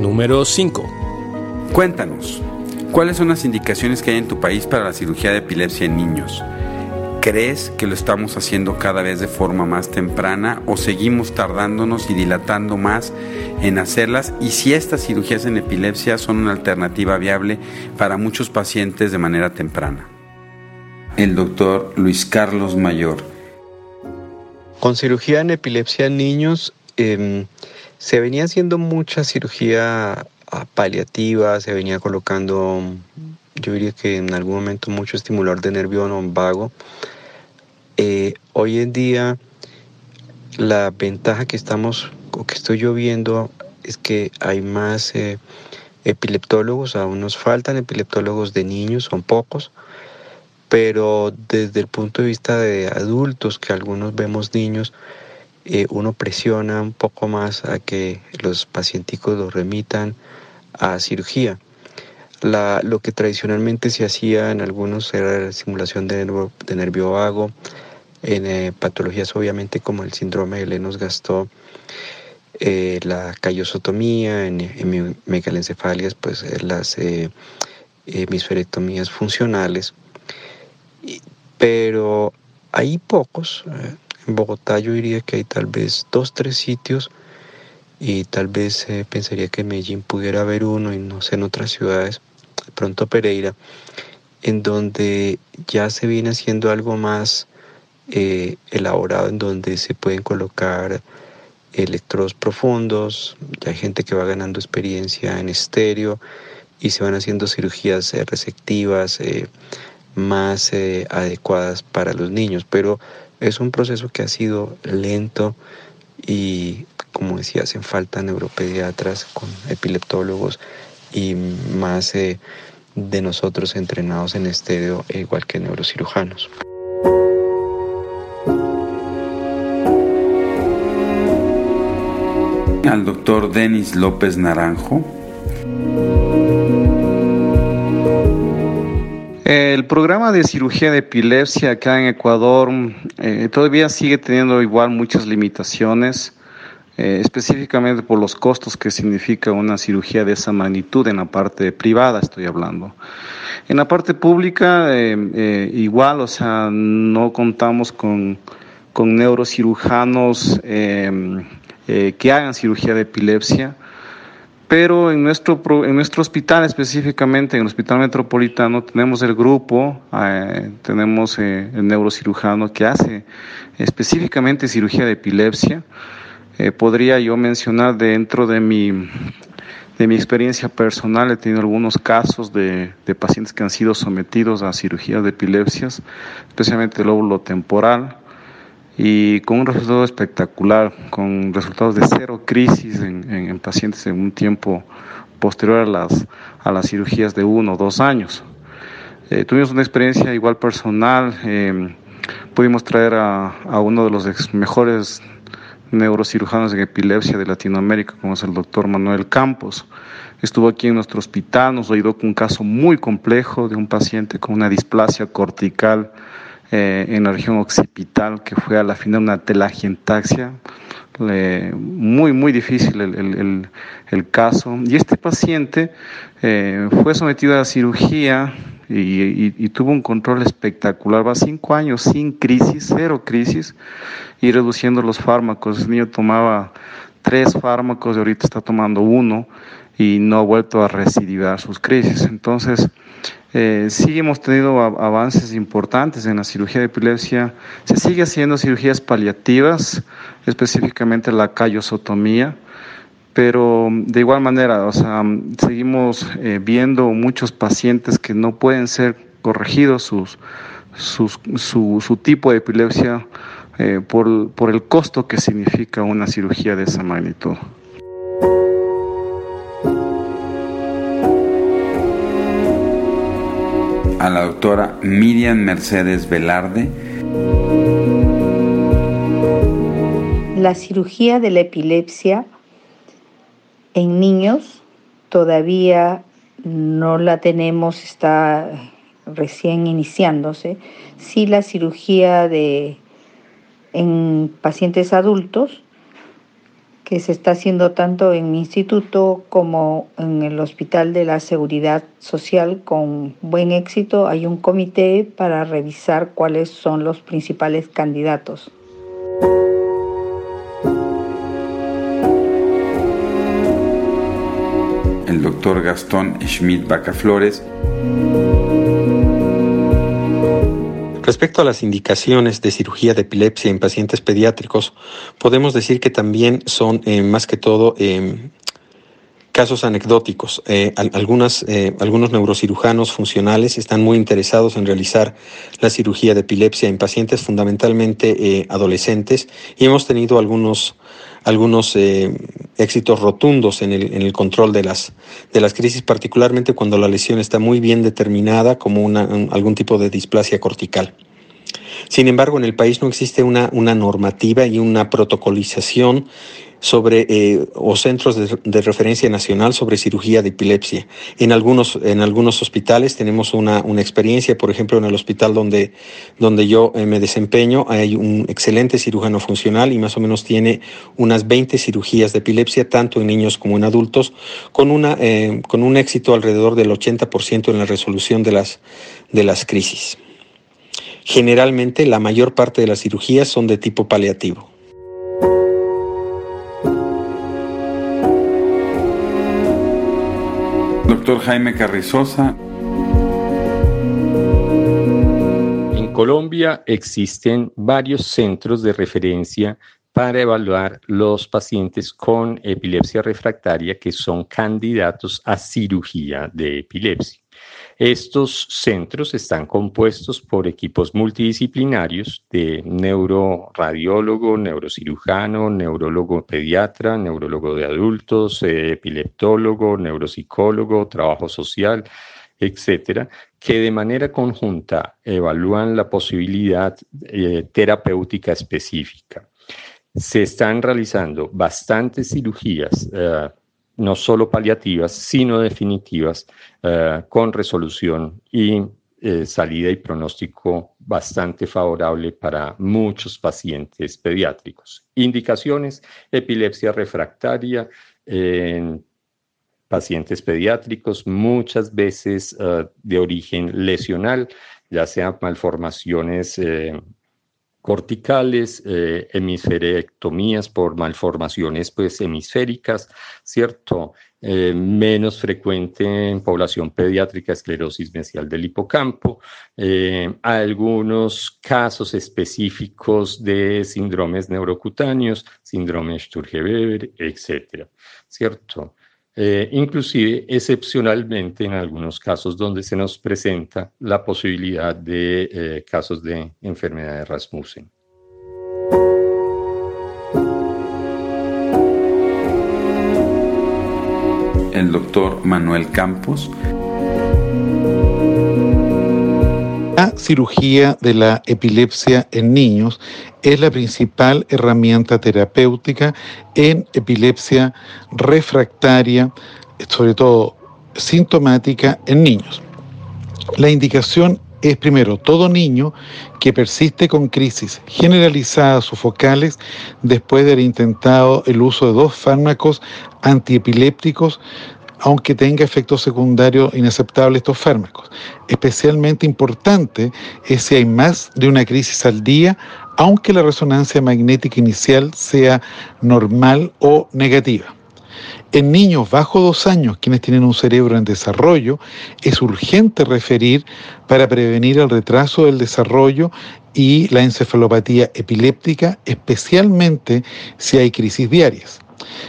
Número 5. Cuéntanos, ¿cuáles son las indicaciones que hay en tu país para la cirugía de epilepsia en niños? ¿Crees que lo estamos haciendo cada vez de forma más temprana o seguimos tardándonos y dilatando más en hacerlas? Y si estas cirugías en epilepsia son una alternativa viable para muchos pacientes de manera temprana. El doctor Luis Carlos Mayor. Con cirugía en epilepsia en niños em, se venía haciendo mucha cirugía ah, paliativa, se venía colocando yo diría que en algún momento mucho estimulador de nervio no vago. Eh, hoy en día la ventaja que estamos o que estoy yo viendo es que hay más eh, epileptólogos, aún nos faltan epileptólogos de niños, son pocos, pero desde el punto de vista de adultos, que algunos vemos niños, eh, uno presiona un poco más a que los pacienticos los remitan a cirugía lo que tradicionalmente se hacía en algunos era la simulación de nervio, vago, en eh, patologías obviamente como el síndrome de Lennox-Gastaut, eh, la callosotomía, en, en megalencephalias, pues eh, las hemisferectomías funcionales. pero hay pocos. En Bogotá yo diría que hay tal vez dos, tres sitios y tal vez pensaría que en Medellín pudiera haber uno y no sé en otras ciudades pronto Pereira, en donde ya se viene haciendo algo más eh, elaborado, en donde se pueden colocar electrodos profundos, ya hay gente que va ganando experiencia en estéreo y se van haciendo cirugías eh, receptivas eh, más adecuadas para los niños, pero es un proceso que ha sido lento y como decía, hacen falta neuropediatras con epileptólogos y más eh, de nosotros entrenados en estéreo, igual que neurocirujanos. Al doctor Denis López Naranjo. El programa de cirugía de epilepsia acá en Ecuador eh, todavía sigue teniendo igual muchas limitaciones. Eh, específicamente por los costos que significa una cirugía de esa magnitud en la parte privada, estoy hablando. En la parte pública, eh, igual, o sea, no contamos con, con neurocirujanos que hagan cirugía de epilepsia, pero en nuestro, en nuestro hospital específicamente, en el Hospital Metropolitano, tenemos el grupo, tenemos el neurocirujano que hace específicamente cirugía de epilepsia. Eh, podría yo mencionar dentro de mi, de mi experiencia personal, he tenido algunos casos de, de pacientes que han sido sometidos a cirugías de epilepsias, especialmente el lóbulo temporal, y con un resultado espectacular, con resultados de cero crisis en, en, pacientes en un tiempo posterior a las, a las cirugías de uno o dos años. Eh, tuvimos una experiencia igual personal, eh, pudimos traer a, a uno de los mejores neurocirujanos en epilepsia de Latinoamérica, como es el doctor Manuel Campos. Estuvo aquí en nuestro hospital, nos ayudó con un caso muy complejo de un paciente con una displasia cortical eh, en la región occipital, que fue a la final una telangiectasia. muy, muy difícil el, el, caso. Y este paciente eh, fue sometido a cirugía y, tuvo un control espectacular. Va cinco años sin crisis, cero crisis, y reduciendo los fármacos. El niño tomaba tres fármacos y ahorita está tomando uno y no ha vuelto a recidivar sus crisis. Entonces, eh, sí hemos tenido avances importantes en la cirugía de epilepsia. Se sigue haciendo cirugías paliativas, específicamente la callosotomía pero de igual manera, o sea, seguimos eh, viendo muchos pacientes que no pueden ser corregidos sus, su, tipo de epilepsia eh, por, por el costo que significa una cirugía de esa magnitud. La doctora Miriam Mercedes Velarde. La cirugía de la epilepsia en niños todavía no la tenemos, está recién iniciándose. Sí la cirugía de en pacientes adultos que se está haciendo tanto en mi instituto como en el Hospital de la Seguridad Social con buen éxito. Hay un comité para revisar cuáles son los principales candidatos. El doctor Gastón Schmidt Bacaflores Respecto a las indicaciones de cirugía de epilepsia en pacientes pediátricos, podemos decir que también son eh, más que todo eh, casos anecdóticos. Eh, algunas, algunos neurocirujanos funcionales están muy interesados en realizar la cirugía de epilepsia en pacientes fundamentalmente adolescentes y hemos tenido algunos algunos éxitos rotundos en el, en el, control de las, de las crisis, particularmente cuando la lesión está muy bien determinada como una, algún tipo de displasia cortical. Sin embargo, en el país no existe una, una normativa y una protocolización sobre eh, o centros de, referencia nacional sobre cirugía de epilepsia. En algunos, en algunos hospitales tenemos una, una experiencia, por ejemplo, en el hospital donde, donde yo eh, me desempeño, hay un excelente cirujano funcional y más o menos tiene unas 20 cirugías de epilepsia, tanto en niños como en adultos, con, una, eh, con un éxito alrededor del 80% en la resolución de las, de las crisis. Generalmente la mayor parte de las cirugías son de tipo paliativo. Doctor Jaime Carrizosa. En Colombia existen varios centros de referencia para evaluar los pacientes con epilepsia refractaria que son candidatos a cirugía de epilepsia. Estos centros están compuestos por equipos multidisciplinarios de neuroradiólogo, neurocirujano, neurólogo pediatra, neurólogo de adultos, eh, epileptólogo, neuropsicólogo, trabajo social, etcétera, que de manera conjunta evalúan la posibilidad eh, terapéutica específica. Se están realizando bastantes cirugías eh, no solo paliativas, sino definitivas, eh, con resolución y eh, salida y pronóstico bastante favorable para muchos pacientes pediátricos. Indicaciones, epilepsia refractaria en pacientes pediátricos, muchas veces eh, de origen lesional, ya sean malformaciones corticales, eh, hemisferectomías por malformaciones pues, hemisféricas, ¿cierto? Eh, menos frecuente en población pediátrica esclerosis mesial del hipocampo, eh, algunos casos específicos de síndromes neurocutáneos, síndrome Sturge-Weber, etcétera, ¿cierto? Eh, inclusive excepcionalmente en algunos casos donde se nos presenta la posibilidad de eh, casos de enfermedad de Rasmussen. El doctor Manuel Campos. La cirugía de la epilepsia en niños es la principal herramienta terapéutica en epilepsia refractaria, sobre todo sintomática en niños. La indicación es primero todo niño que persiste con crisis generalizadas o focales después de haber intentado el uso de dos fármacos antiepilépticos aunque tenga efectos secundarios inaceptables estos fármacos. Especialmente importante es si hay más de una crisis al día, aunque la resonancia magnética inicial sea normal o negativa. En niños bajo dos años, quienes tienen un cerebro en desarrollo, es urgente referir para prevenir el retraso del desarrollo y la encefalopatía epiléptica, especialmente si hay crisis diarias.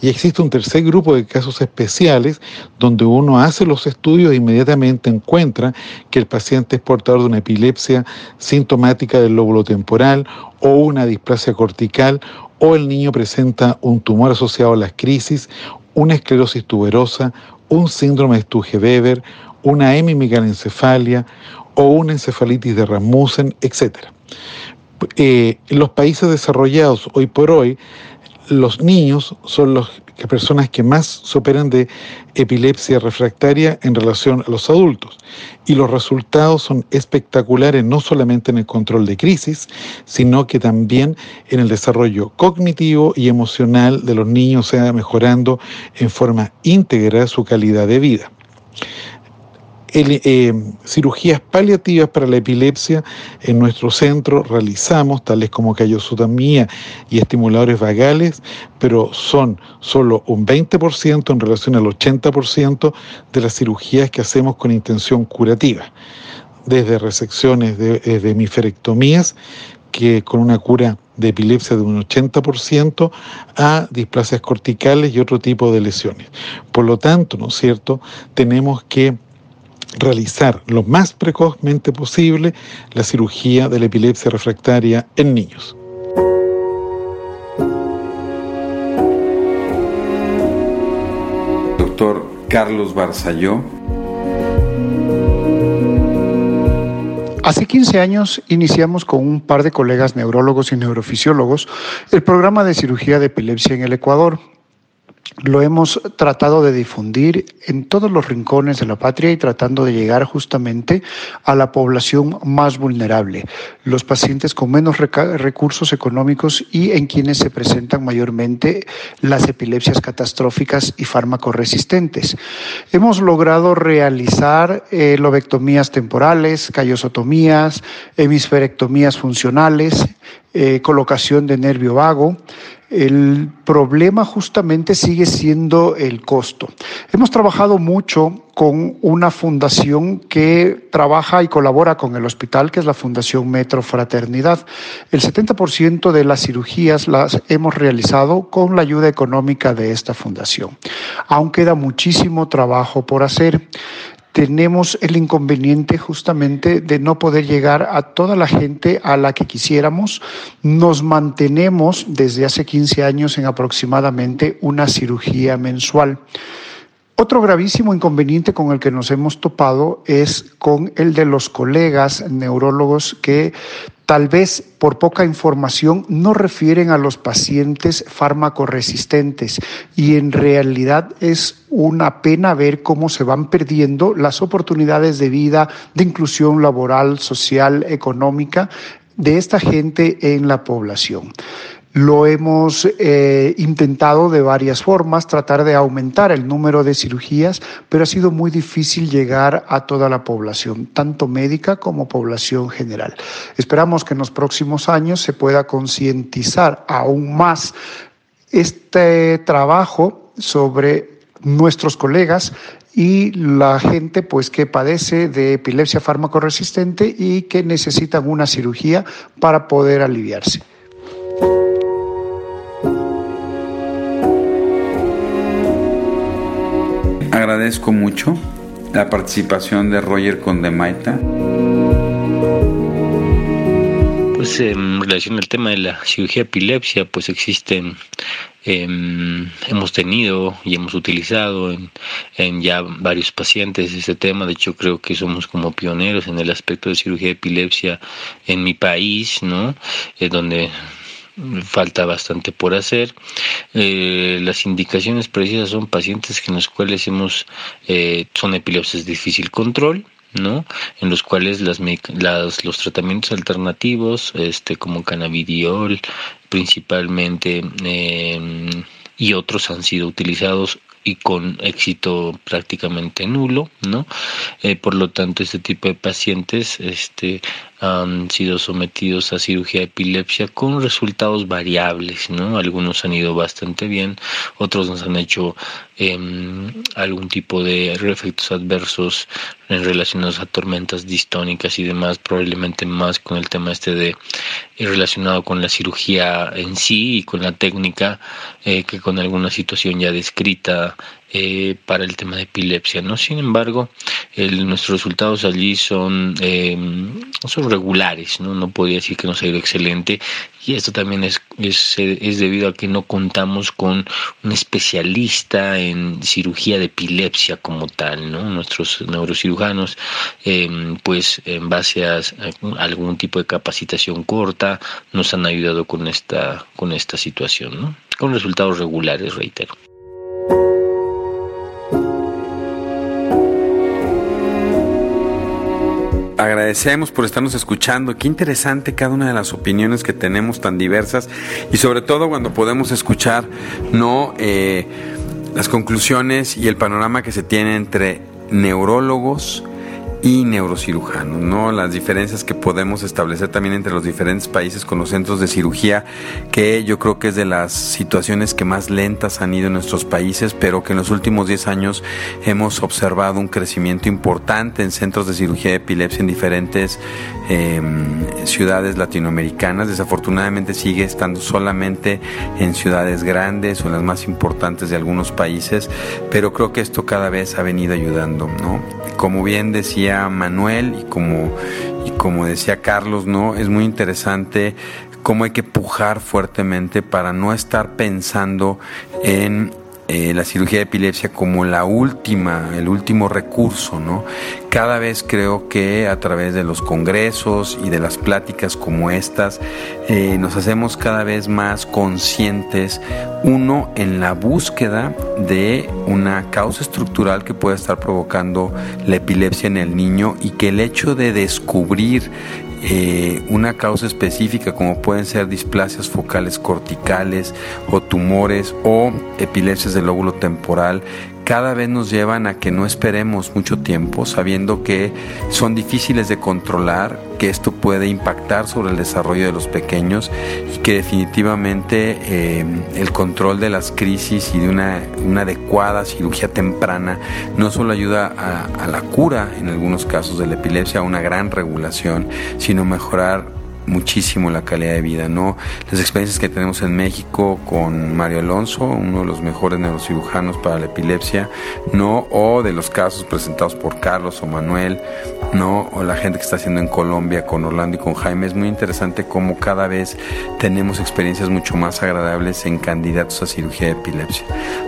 Y existe un tercer grupo de casos especiales donde uno hace los estudios e inmediatamente encuentra que el paciente es portador de una epilepsia sintomática del lóbulo temporal o una displasia cortical o el niño presenta un tumor asociado a las crisis, una esclerosis tuberosa, un síndrome de Sturge-Weber, una hemimegalencefalia o una encefalitis de Rasmussen, etc. Eh, los países desarrollados hoy por hoy los niños son las personas que más se operan de epilepsia refractaria en relación a los adultos. Y los resultados son espectaculares no solamente en el control de crisis, sino que también en el desarrollo cognitivo y emocional de los niños, sea mejorando en forma íntegra su calidad de vida eh, cirugías paliativas para la epilepsia en nuestro centro realizamos, tales como callosotomía y estimuladores vagales, pero son solo un 20% en relación al 80% de las cirugías que hacemos con intención curativa, desde resecciones de, eh, de hemisferectomías, que con una cura de epilepsia de un 80% a displasias corticales y otro tipo de lesiones. Por lo tanto, ¿no es cierto?, tenemos que realizar lo más precozmente posible la cirugía de la epilepsia refractaria en niños. Doctor Carlos Barzalló. Hace 15 años iniciamos con un par de colegas neurólogos y neurofisiólogos el programa de cirugía de epilepsia en el Ecuador lo hemos tratado de difundir en todos los rincones de la patria y tratando de llegar justamente a la población más vulnerable, los pacientes con menos recursos económicos y en quienes se presentan mayormente las epilepsias catastróficas y fármaco-resistentes. Hemos logrado realizar eh, lobectomías temporales, callosotomías, hemisferectomías funcionales, eh, colocación de nervio vago, el problema justamente sigue siendo el costo. Hemos trabajado mucho con una fundación que trabaja y colabora con el hospital, que es la Fundación Metro Fraternidad. El 70% de las cirugías las hemos realizado con la ayuda económica de esta fundación. Aún queda muchísimo trabajo por hacer tenemos el inconveniente justamente de no poder llegar a toda la gente a la que quisiéramos. Nos mantenemos desde hace 15 años en aproximadamente una cirugía mensual. Otro gravísimo inconveniente con el que nos hemos topado es con el de los colegas neurólogos que tal vez por poca información no refieren a los pacientes fármaco resistentes y en realidad es una pena ver cómo se van perdiendo las oportunidades de vida, de inclusión laboral, social, económica de esta gente en la población. Lo hemos eh, intentado de varias formas, tratar de aumentar el número de cirugías, pero ha sido muy difícil llegar a toda la población, tanto médica como población general. Esperamos que en los próximos años se pueda concientizar aún más este trabajo sobre nuestros colegas y la gente pues que padece de epilepsia fármaco resistente y que necesitan una cirugía para poder aliviarse. Agradezco mucho la participación de Roger Condemaita. Pues en relación al tema de la cirugía epilepsia, pues existen, em, hemos tenido y hemos utilizado en, ya varios pacientes este tema. De hecho, creo que somos como pioneros en el aspecto de cirugía de epilepsia en mi país, ¿no? Eh, donde falta bastante por hacer. Eh, las indicaciones precisas son pacientes en los cuales hemos, eh, son epilepsias de difícil control, ¿no? En los cuales las, las, los tratamientos alternativos, este, como cannabidiol, principalmente, em, y otros han sido utilizados y con éxito prácticamente nulo, ¿no? Eh, por lo tanto, este tipo de pacientes este, han sido sometidos a cirugía de epilepsia con resultados variables, ¿no? Algunos han ido bastante bien, otros nos han hecho em, algún tipo de efectos adversos en relacionados a tormentas distónicas y demás, probablemente más con el tema este de eh, relacionado con la cirugía en sí y con la técnica eh, que con alguna situación ya descrita eh, para el tema de epilepsia. ¿no? Sin embargo, nuestros resultados allí son, eh, son regulares, ¿no? no podría decir que nos ha ido excelente y esto también es, es, es, debido a que no contamos con un especialista en cirugía de epilepsia como tal. ¿no? Nuestros neurocirujanos, eh, pues en base a, algún tipo de capacitación corta, nos han ayudado con esta, con esta situación, ¿no? con resultados regulares, reitero. Agradecemos por estarnos escuchando. Qué interesante cada una de las opiniones que tenemos tan diversas y sobre todo cuando podemos escuchar no eh, las conclusiones y el panorama que se tiene entre neurólogos, y neurocirujanos, ¿no? Las diferencias que podemos establecer también entre los diferentes países con los centros de cirugía, que yo creo que es de las situaciones que más lentas han ido en nuestros países, pero que en los últimos 10 años hemos observado un crecimiento importante en centros de cirugía de epilepsia en diferentes em, ciudades latinoamericanas. Desafortunadamente sigue estando solamente en ciudades grandes o en las más importantes de algunos países, pero creo que esto cada vez ha venido ayudando, ¿no? Como bien decía Manuel y como, y como decía Carlos, ¿no? Es muy interesante cómo hay que pujar fuertemente para no estar pensando en eh, la cirugía de epilepsia como la última, el último recurso, ¿no? Cada vez creo que a través de los congresos y de las pláticas como estas, eh, nos hacemos cada vez más conscientes, uno, en la búsqueda de una causa estructural que pueda estar provocando la epilepsia en el niño y que el hecho de descubrir eh, una causa específica como pueden ser displasias focales corticales o tumores o epilepsias del lóbulo temporal cada vez nos llevan a que no esperemos mucho tiempo sabiendo que son difíciles de controlar, que esto puede impactar sobre el desarrollo de los pequeños y que definitivamente eh, el control de las crisis y de una, adecuada cirugía temprana no solo ayuda a, a la cura en algunos casos de la epilepsia, a una gran regulación, sino mejorar muchísimo la calidad de vida, ¿no? Las experiencias que tenemos en México con Mario Alonso, uno de los mejores neurocirujanos para la epilepsia, ¿no? O de los casos presentados por Carlos o Manuel, ¿no? O la gente que está haciendo en Colombia con Orlando y con Jaime. Es muy interesante cómo cada vez tenemos experiencias mucho más agradables en candidatos a cirugía de epilepsia.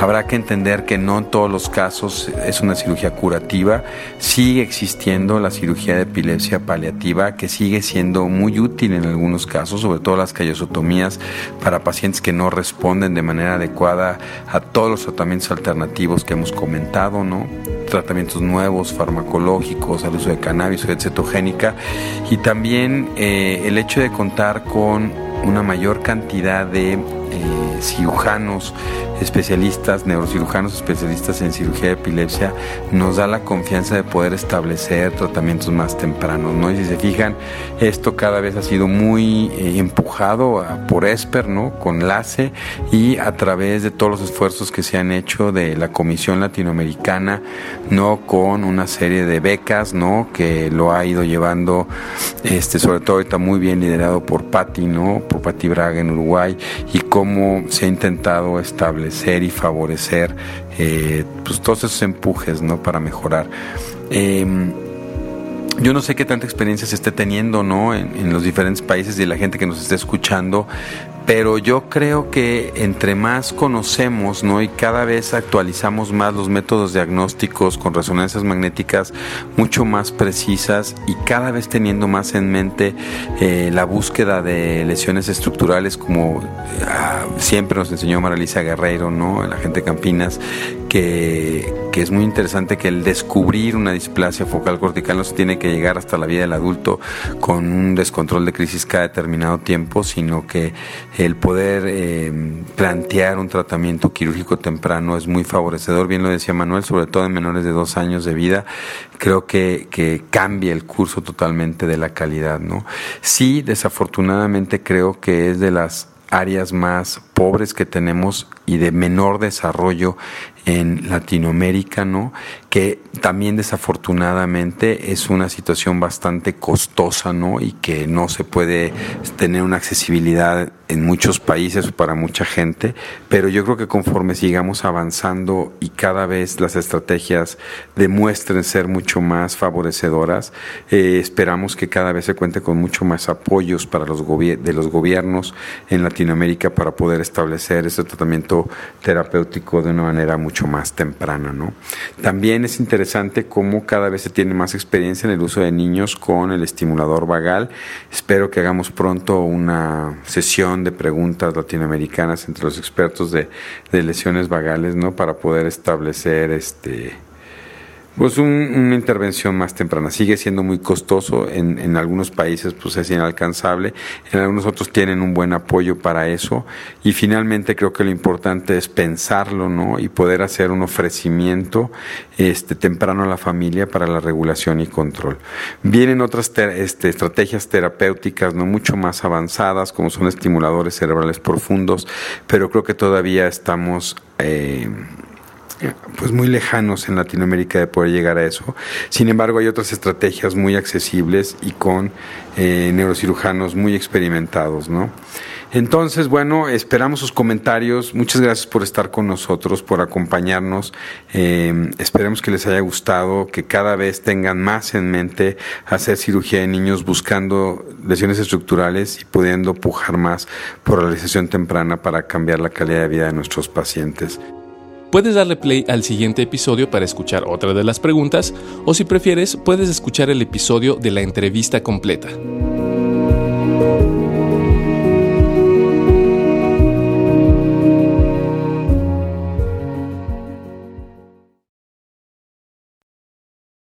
Habrá que entender que no en todos los casos es una cirugía curativa, sigue existiendo la cirugía de epilepsia paliativa que sigue siendo muy útil en algunos casos, sobre todo las callosotomías para pacientes que no responden de manera adecuada a todos los tratamientos alternativos que hemos comentado, ¿no? Tratamientos nuevos, farmacológicos, al uso de cannabis o de cetogénica y también eh, el hecho de contar con una mayor cantidad de eh, cirujanos especialistas, neurocirujanos especialistas en cirugía de epilepsia, nos da la confianza de poder establecer tratamientos más tempranos, ¿no? Y si se fijan, esto cada vez ha sido muy eh, empujado por ESPER, ¿no? Con LACE y a través de todos los esfuerzos que se han hecho de la Comisión Latinoamericana, ¿no? Con una serie de becas, ¿no? Que lo ha ido llevando, este, sobre todo ahorita muy bien liderado por Patti, ¿no? Por Patti Braga en Uruguay y cómo se ha intentado establecer y favorecer eh, pues, todos esos empujes ¿no? para mejorar. Em, yo no sé qué tanta experiencia se esté teniendo ¿no? En, los diferentes países y la gente que nos esté escuchando, pero yo creo que entre más conocemos ¿no? y cada vez actualizamos más los métodos diagnósticos con resonancias magnéticas mucho más precisas y cada vez teniendo más en mente eh, la búsqueda de lesiones estructurales como ah, siempre nos enseñó Maralisa Guerreiro, ¿no? la gente Campinas, que, que, es muy interesante que el descubrir una displasia focal cortical no se tiene que llegar hasta la vida del adulto con un descontrol de crisis cada determinado tiempo, sino que el poder eh, plantear un tratamiento quirúrgico temprano es muy favorecedor, bien lo decía Manuel, sobre todo en menores de dos años de vida, creo que, que cambia el curso totalmente de la calidad, ¿no? Sí, desafortunadamente creo que es de las áreas más pobres que tenemos y de menor desarrollo en Latinoamérica, ¿no? También desafortunadamente es una situación bastante costosa, ¿no? Y que no se puede tener una accesibilidad en muchos países para mucha gente, pero yo creo que conforme sigamos avanzando y cada vez las estrategias demuestren ser mucho más favorecedoras, eh, esperamos que cada vez se cuente con mucho más apoyos para los de los gobiernos en Latinoamérica para poder establecer este tratamiento terapéutico de una manera mucho más temprana, ¿no? También es interesante cómo cada vez se tiene más experiencia en el uso de niños con el estimulador vagal. Espero que hagamos pronto una sesión de preguntas latinoamericanas entre los expertos de, de lesiones vagales, ¿no? Para poder establecer este pues una intervención más temprana. Sigue siendo muy costoso, en, en, algunos países pues es inalcanzable, en algunos otros tienen un buen apoyo para eso y finalmente creo que lo importante es pensarlo, ¿no? Y poder hacer un ofrecimiento este, temprano a la familia para la regulación y control. Vienen otras este, estrategias terapéuticas, no mucho más avanzadas, como son estimuladores cerebrales profundos, pero creo que todavía estamos... Eh, pues muy lejanos en Latinoamérica de poder llegar a eso. Sin embargo, hay otras estrategias muy accesibles y con eh, neurocirujanos muy experimentados, ¿no? Entonces, bueno, esperamos sus comentarios. Muchas gracias por estar con nosotros, por acompañarnos. Eh, esperemos que les haya gustado, que cada vez tengan más en mente hacer cirugía de niños buscando lesiones estructurales y pudiendo pujar más por la realización temprana para cambiar la calidad de vida de nuestros pacientes. Puedes darle play al siguiente episodio para escuchar otra de las preguntas o si prefieres puedes escuchar el episodio de la entrevista completa.